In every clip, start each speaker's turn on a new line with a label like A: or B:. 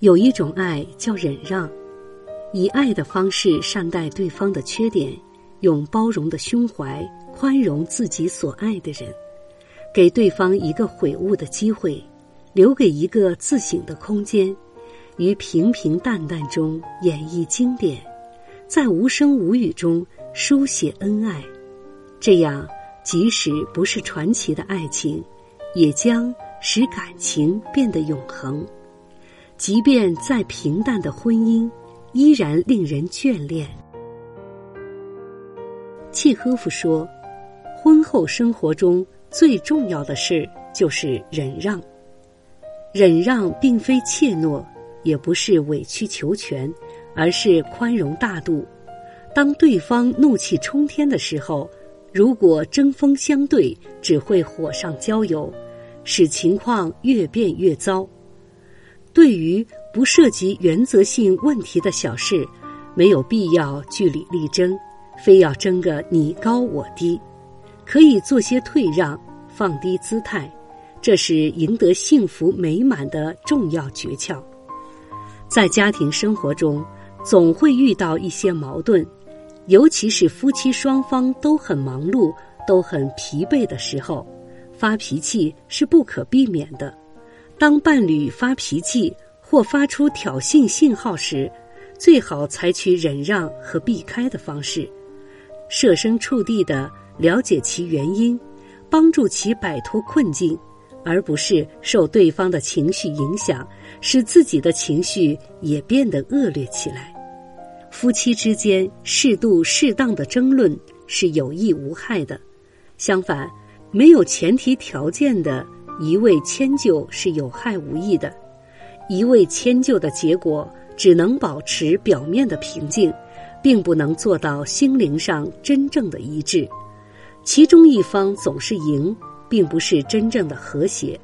A: 有一种爱叫忍让，以爱的方式善待对方的缺点，用包容的胸怀宽容自己所爱的人，给对方一个悔悟的机会，留给一个自省的空间，于平平淡淡中演绎经典，在无声无语中书写恩爱，这样即使不是传奇的爱情，也将使感情变得永恒。即便再平淡的婚姻，依然令人眷恋。契诃夫说：“婚后生活中最重要的事就是忍让。忍让并非怯懦，也不是委曲求全，而是宽容大度。当对方怒气冲天的时候，如果针锋相对，只会火上浇油，使情况越变越糟。”对于不涉及原则性问题的小事，没有必要据理力争，非要争个你高我低，可以做些退让，放低姿态，这是赢得幸福美满的重要诀窍。在家庭生活中，总会遇到一些矛盾，尤其是夫妻双方都很忙碌、都很疲惫的时候，发脾气是不可避免的。当伴侣发脾气或发出挑衅信号时，最好采取忍让和避开的方式，设身处地的了解其原因，帮助其摆脱困境，而不是受对方的情绪影响，使自己的情绪也变得恶劣起来。夫妻之间适度适当的争论是有益无害的，相反，没有前提条件的。一味迁就，是有害无益的。一味迁就的结果，只能保持表面的平静，并不能做到心灵上真正的一致。其中一方总是赢，并不是真正的和谐。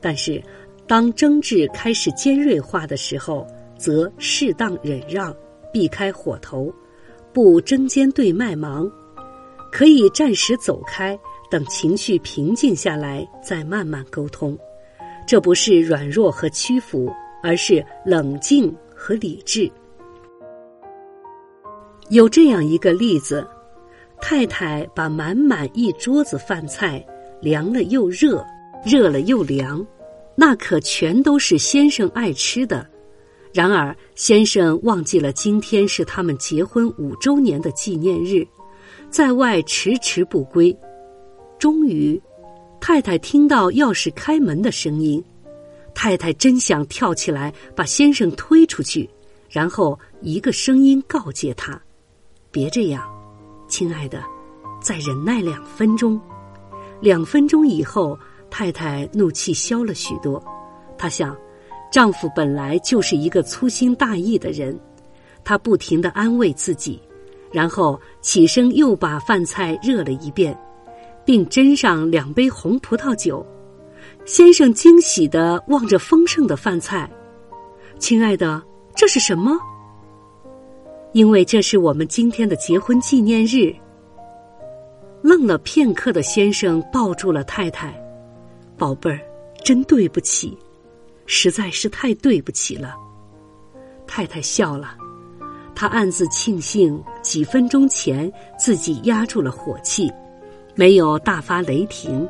A: 但是，当争执开始尖锐化的时候，则适当忍让，避开火头，不针尖对麦芒，可以暂时走开。等情绪平静下来，再慢慢沟通，这不是软弱和屈服，而是冷静和理智。有这样一个例子：太太把满满一桌子饭菜凉了又热，热了又凉，那可全都是先生爱吃的。然而，先生忘记了今天是他们结婚五周年的纪念日，在外迟迟不归。终于，太太听到钥匙开门的声音，太太真想跳起来把先生推出去，然后一个声音告诫他：“别这样，亲爱的，再忍耐两分钟。”两分钟以后，太太怒气消了许多。她想，丈夫本来就是一个粗心大意的人，她不停的安慰自己，然后起身又把饭菜热了一遍。并斟上两杯红葡萄酒，先生惊喜的望着丰盛的饭菜，亲爱的，这是什么？因为这是我们今天的结婚纪念日。愣了片刻的先生抱住了太太，宝贝儿，真对不起，实在是太对不起了。太太笑了，她暗自庆幸几分钟前自己压住了火气。没有大发雷霆，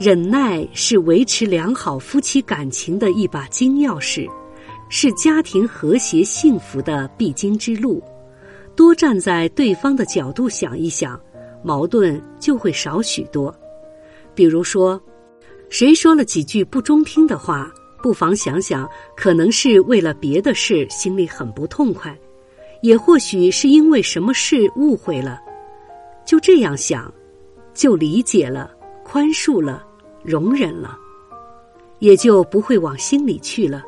A: 忍耐是维持良好夫妻感情的一把金钥匙，是家庭和谐幸福的必经之路。多站在对方的角度想一想，矛盾就会少许多。比如说，谁说了几句不中听的话，不妨想想，可能是为了别的事心里很不痛快，也或许是因为什么事误会了。就这样想。就理解了，宽恕了，容忍了，也就不会往心里去了。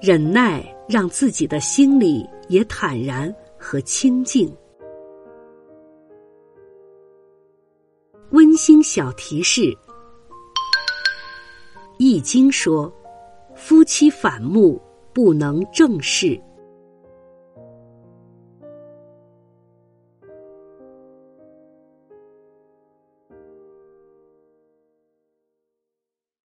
A: 忍耐，让自己的心里也坦然和清静。温馨小提示：《易经》说，夫妻反目不能正视。